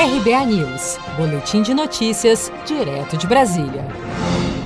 RBA News, Boletim de Notícias, direto de Brasília.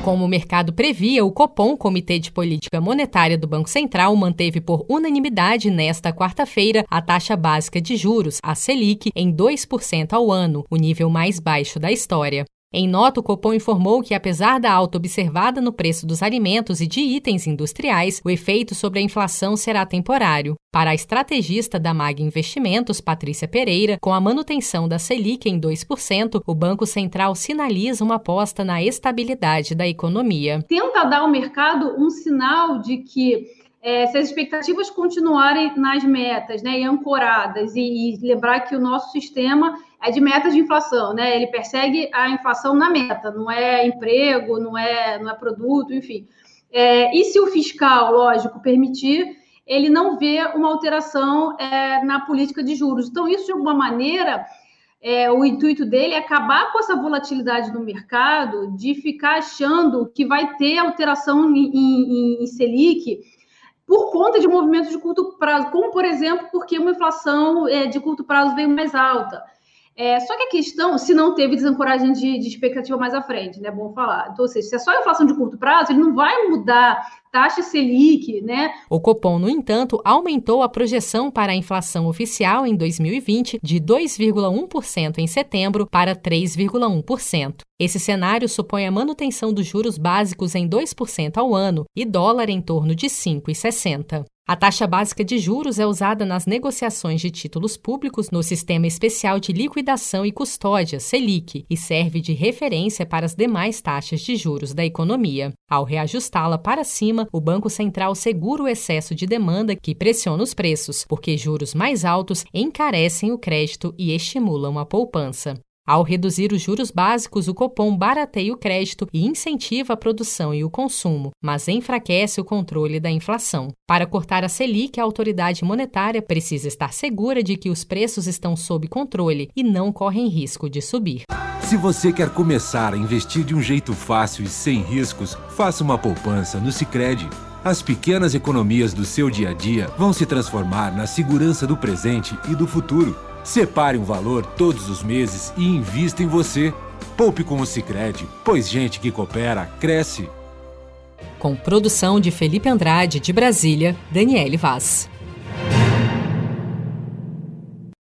Como o mercado previa, o Copom, Comitê de Política Monetária do Banco Central, manteve por unanimidade nesta quarta-feira a taxa básica de juros, a Selic, em 2% ao ano, o nível mais baixo da história. Em nota, o Copom informou que, apesar da alta observada no preço dos alimentos e de itens industriais, o efeito sobre a inflação será temporário. Para a estrategista da MAG Investimentos, Patrícia Pereira, com a manutenção da Selic em 2%, o Banco Central sinaliza uma aposta na estabilidade da economia. Tenta dar ao mercado um sinal de que é, se as expectativas continuarem nas metas né, e ancoradas, e, e, lembrar que o nosso sistema é de metas de inflação, né? Ele persegue a inflação na meta, não é emprego, não é, não é produto, enfim. É, e se o fiscal, lógico, permitir, ele não vê uma alteração é, na política de juros. Então, isso, de alguma maneira, é, o intuito dele é acabar com essa volatilidade no mercado, de ficar achando que vai ter alteração em, em, em Selic por conta de movimentos de curto prazo, como, por exemplo, porque uma inflação é, de curto prazo veio mais alta. É, só que a questão, se não teve desancoragem de, de, expectativa mais à frente, né? Bom falar. Então, ou seja, se é só inflação de curto prazo, ele não vai mudar taxa Selic, né? O Copom, no entanto, aumentou a projeção para a inflação oficial em 2020 de 2,1% em setembro para 3,1%. Esse cenário supõe a manutenção dos juros básicos em 2% ao ano e dólar em torno de 5,60. A taxa básica de juros é usada nas negociações de títulos públicos no Sistema Especial de Liquidação e Custódia, SELIC, e serve de referência para as demais taxas de juros da economia. Ao reajustá-la para cima, o Banco Central segura o excesso de demanda que pressiona os preços, porque juros mais altos encarecem o crédito e estimulam a poupança. Ao reduzir os juros básicos, o Copom barateia o crédito e incentiva a produção e o consumo, mas enfraquece o controle da inflação. Para cortar a Selic, a autoridade monetária precisa estar segura de que os preços estão sob controle e não correm risco de subir. Se você quer começar a investir de um jeito fácil e sem riscos, faça uma poupança no Sicredi. As pequenas economias do seu dia a dia vão se transformar na segurança do presente e do futuro. Separe um valor todos os meses e invista em você. Poupe com o Sicredi, pois gente que coopera cresce. Com produção de Felipe Andrade de Brasília, Daniele Vaz.